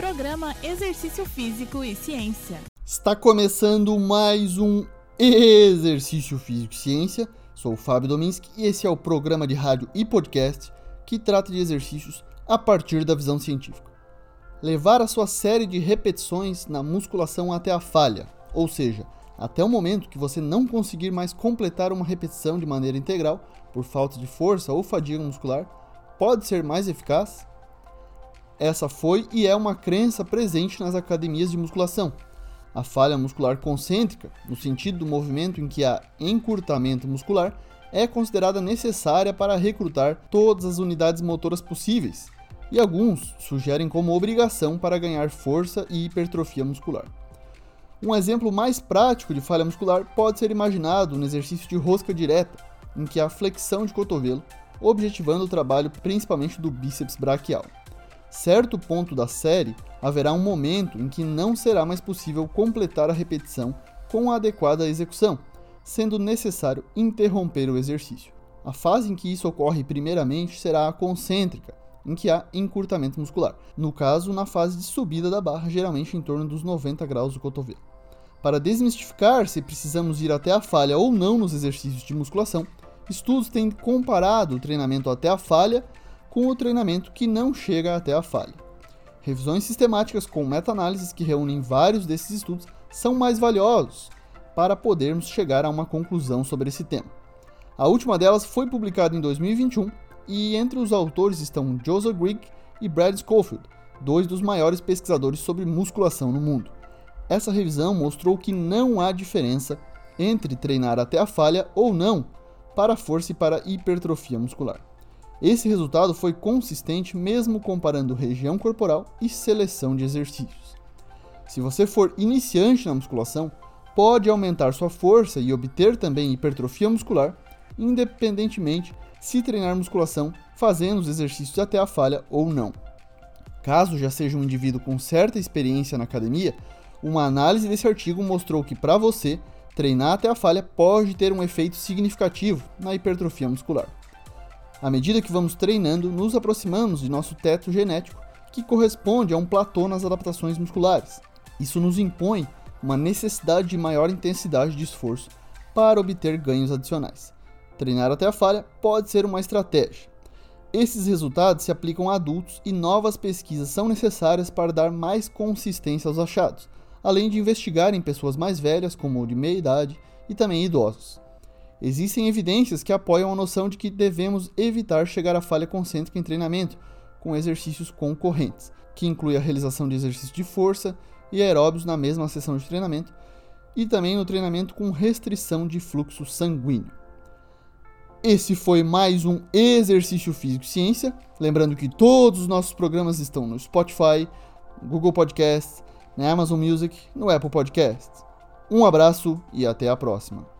Programa Exercício Físico e Ciência. Está começando mais um Exercício Físico e Ciência. Sou o Fábio Dominski e esse é o programa de rádio e podcast que trata de exercícios a partir da visão científica. Levar a sua série de repetições na musculação até a falha, ou seja, até o momento que você não conseguir mais completar uma repetição de maneira integral por falta de força ou fadiga muscular, pode ser mais eficaz? Essa foi e é uma crença presente nas academias de musculação. A falha muscular concêntrica, no sentido do movimento em que há encurtamento muscular, é considerada necessária para recrutar todas as unidades motoras possíveis, e alguns sugerem como obrigação para ganhar força e hipertrofia muscular. Um exemplo mais prático de falha muscular pode ser imaginado no exercício de rosca direta, em que há flexão de cotovelo, objetivando o trabalho principalmente do bíceps braquial. Certo ponto da série, haverá um momento em que não será mais possível completar a repetição com a adequada execução, sendo necessário interromper o exercício. A fase em que isso ocorre primeiramente será a concêntrica, em que há encurtamento muscular, no caso, na fase de subida da barra, geralmente em torno dos 90 graus do cotovelo. Para desmistificar se precisamos ir até a falha ou não nos exercícios de musculação, estudos têm comparado o treinamento até a falha com o treinamento que não chega até a falha. Revisões sistemáticas com meta-análises que reúnem vários desses estudos são mais valiosos para podermos chegar a uma conclusão sobre esse tema. A última delas foi publicada em 2021 e entre os autores estão Joseph Grigg e Brad Schofield, dois dos maiores pesquisadores sobre musculação no mundo. Essa revisão mostrou que não há diferença entre treinar até a falha ou não para força e para hipertrofia muscular. Esse resultado foi consistente mesmo comparando região corporal e seleção de exercícios. Se você for iniciante na musculação, pode aumentar sua força e obter também hipertrofia muscular, independentemente se treinar musculação fazendo os exercícios até a falha ou não. Caso já seja um indivíduo com certa experiência na academia, uma análise desse artigo mostrou que para você, treinar até a falha pode ter um efeito significativo na hipertrofia muscular. À medida que vamos treinando, nos aproximamos de nosso teto genético, que corresponde a um platô nas adaptações musculares. Isso nos impõe uma necessidade de maior intensidade de esforço para obter ganhos adicionais. Treinar até a falha pode ser uma estratégia. Esses resultados se aplicam a adultos e novas pesquisas são necessárias para dar mais consistência aos achados além de investigar em pessoas mais velhas, como de meia idade, e também idosos. Existem evidências que apoiam a noção de que devemos evitar chegar à falha concêntrica em treinamento com exercícios concorrentes, que inclui a realização de exercícios de força e aeróbios na mesma sessão de treinamento, e também no treinamento com restrição de fluxo sanguíneo. Esse foi mais um Exercício Físico e Ciência. Lembrando que todos os nossos programas estão no Spotify, Google Podcasts, na Amazon Music, no Apple Podcasts. Um abraço e até a próxima.